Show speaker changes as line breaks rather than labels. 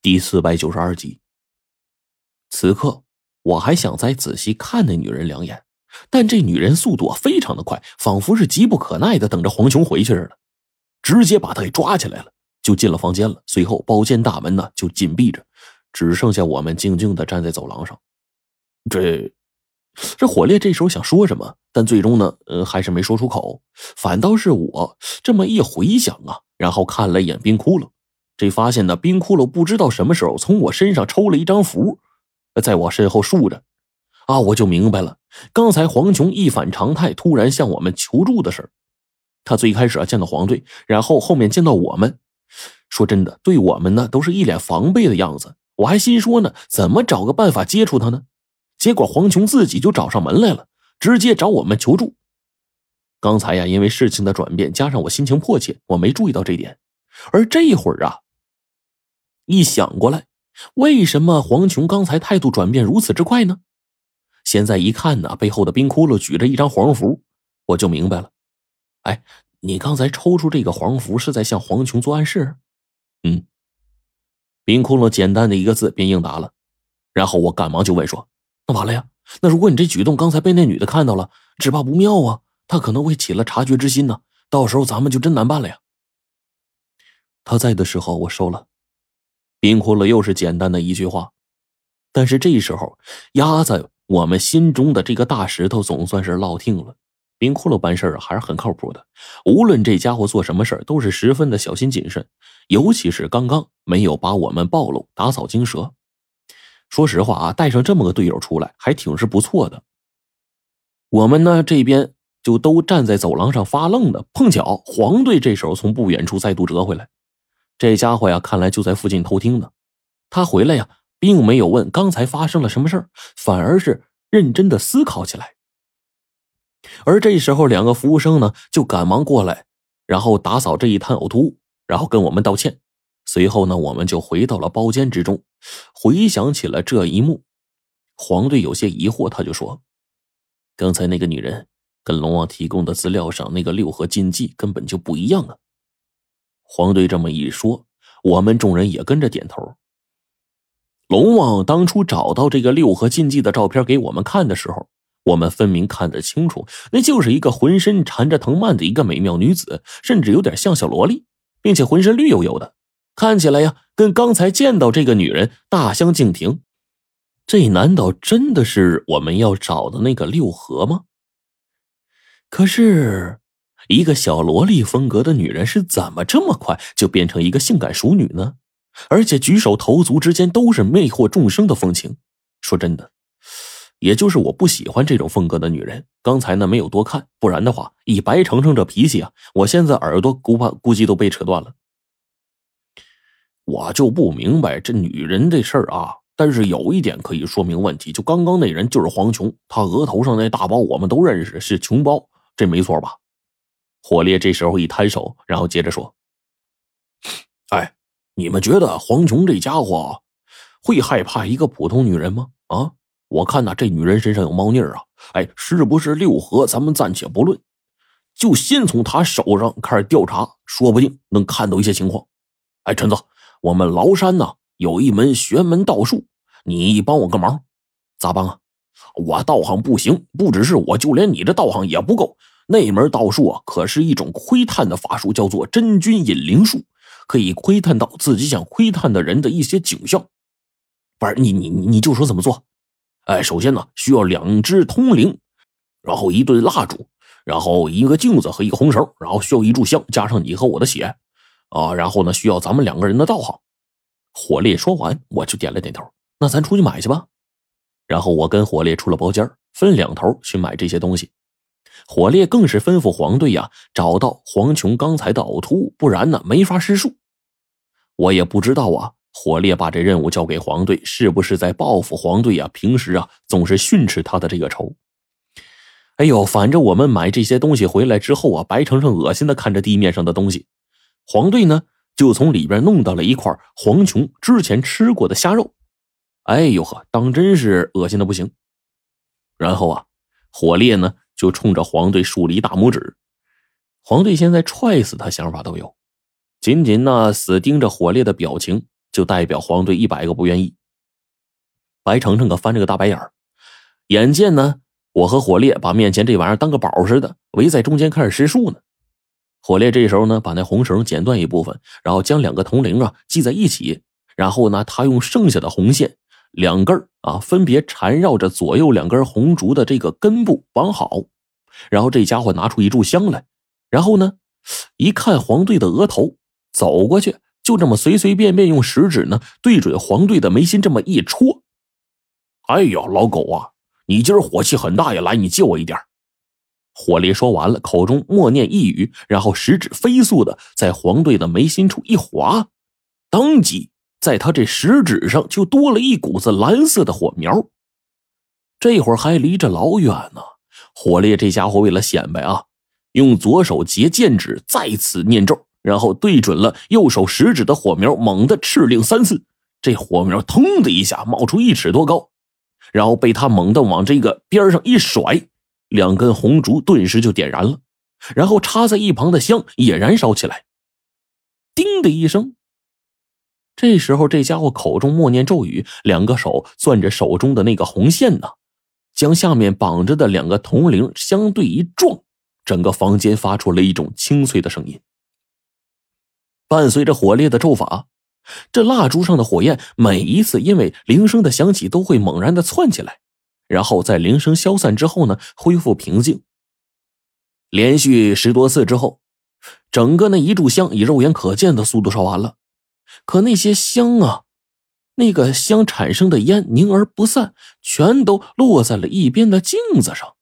第四百九十二集。此刻我还想再仔细看那女人两眼，但这女人速度非常的快，仿佛是急不可耐的等着黄琼回去似的，直接把她给抓起来了，就进了房间了。随后包间大门呢就紧闭着，只剩下我们静静的站在走廊上。这这火烈这时候想说什么，但最终呢，呃，还是没说出口。反倒是我这么一回想啊，然后看了一眼冰窟窿。这发现呢，冰窟窿不知道什么时候从我身上抽了一张符，在我身后竖着，啊，我就明白了，刚才黄琼一反常态突然向我们求助的事儿。他最开始啊见到黄队，然后后面见到我们，说真的，对我们呢都是一脸防备的样子。我还心说呢，怎么找个办法接触他呢？结果黄琼自己就找上门来了，直接找我们求助。刚才呀，因为事情的转变，加上我心情迫切，我没注意到这点，而这一会儿啊。一想过来，为什么黄琼刚才态度转变如此之快呢？现在一看呢，背后的冰窟窿举着一张黄符，我就明白了。哎，你刚才抽出这个黄符是在向黄琼做暗示？嗯。冰窟窿简单的一个字便应答了，然后我赶忙就问说：“那完了呀？那如果你这举动刚才被那女的看到了，只怕不妙啊！她可能会起了察觉之心呢，到时候咱们就真难办了呀。”他在的时候，我收了。冰窟窿又是简单的一句话，但是这时候压在我们心中的这个大石头总算是落定了。冰窟窿办事还是很靠谱的，无论这家伙做什么事都是十分的小心谨慎，尤其是刚刚没有把我们暴露，打草惊蛇。说实话啊，带上这么个队友出来还挺是不错的。我们呢这边就都站在走廊上发愣的，碰巧黄队这时候从不远处再度折回来。这家伙呀，看来就在附近偷听呢。他回来呀，并没有问刚才发生了什么事儿，反而是认真的思考起来。而这时候，两个服务生呢，就赶忙过来，然后打扫这一滩呕吐物，然后跟我们道歉。随后呢，我们就回到了包间之中，回想起了这一幕。黄队有些疑惑，他就说：“刚才那个女人跟龙王提供的资料上那个六合禁忌根本就不一样啊。”黄队这么一说，我们众人也跟着点头。龙王当初找到这个六合禁忌的照片给我们看的时候，我们分明看得清楚，那就是一个浑身缠着藤蔓的一个美妙女子，甚至有点像小萝莉，并且浑身绿油油的，看起来呀，跟刚才见到这个女人大相径庭。这难道真的是我们要找的那个六合吗？可是。一个小萝莉风格的女人是怎么这么快就变成一个性感熟女呢？而且举手投足之间都是魅惑众生的风情。说真的，也就是我不喜欢这种风格的女人。刚才呢没有多看，不然的话，以白程程这脾气啊，我现在耳朵估怕估计都被扯断了。我就不明白这女人这事儿啊。但是有一点可以说明问题，就刚刚那人就是黄琼，她额头上那大包我们都认识，是穷包，这没错吧？火烈这时候一摊手，然后接着说：“哎，你们觉得黄琼这家伙会害怕一个普通女人吗？啊，我看呐，这女人身上有猫腻啊！哎，是不是六合？咱们暂且不论，就先从她手上开始调查，说不定能看到一些情况。哎，陈子，我们崂山呐有一门玄门道术，你帮我个忙，咋帮啊？我道行不行，不只是我，就连你这道行也不够。”那门道术啊，可是一种窥探的法术，叫做真君引灵术，可以窥探到自己想窥探的人的一些景象。不是你你你就说怎么做？哎，首先呢，需要两只通灵，然后一对蜡烛，然后一个镜子和一个红绳，然后需要一炷香，加上你和我的血，啊，然后呢，需要咱们两个人的道行。火烈说完，我就点了点头。那咱出去买去吧。然后我跟火烈出了包间，分两头去买这些东西。火烈更是吩咐黄队呀，找到黄琼刚才的呕吐物，不然呢没法施术。我也不知道啊，火烈把这任务交给黄队，是不是在报复黄队呀？平时啊总是训斥他的这个仇。哎呦，反正我们买这些东西回来之后啊，白程程恶心的看着地面上的东西，黄队呢就从里边弄到了一块黄琼之前吃过的虾肉。哎呦呵，当真是恶心的不行。然后啊，火烈呢。就冲着黄队竖了一大拇指，黄队现在踹死他想法都有，仅仅那死盯着火烈的表情，就代表黄队一百个不愿意。白程程可翻着个大白眼儿，眼见呢，我和火烈把面前这玩意儿当个宝似的围在中间开始施术呢。火烈这时候呢，把那红绳剪断一部分，然后将两个铜铃啊系在一起，然后呢，他用剩下的红线两根啊，分别缠绕着左右两根红烛的这个根部绑好，然后这家伙拿出一炷香来，然后呢，一看黄队的额头，走过去，就这么随随便便用食指呢对准黄队的眉心这么一戳。哎呦，老狗啊，你今儿火气很大呀！来，你借我一点。火烈说完了，口中默念一语，然后食指飞速的在黄队的眉心处一划，当即在他这食指上就多了一股子蓝色的火苗。这会儿还离着老远呢。火烈这家伙为了显摆啊，用左手结剑指再次念咒，然后对准了右手食指的火苗，猛地敕令三次，这火苗腾的一下冒出一尺多高，然后被他猛地往这个边上一甩。两根红烛顿时就点燃了，然后插在一旁的香也燃烧起来。叮的一声，这时候这家伙口中默念咒语，两个手攥着手中的那个红线呢，将下面绑着的两个铜铃相对一撞，整个房间发出了一种清脆的声音。伴随着火烈的咒法，这蜡烛上的火焰每一次因为铃声的响起，都会猛然的窜起来。然后在铃声消散之后呢，恢复平静。连续十多次之后，整个那一炷香以肉眼可见的速度烧完了。可那些香啊，那个香产生的烟凝而不散，全都落在了一边的镜子上。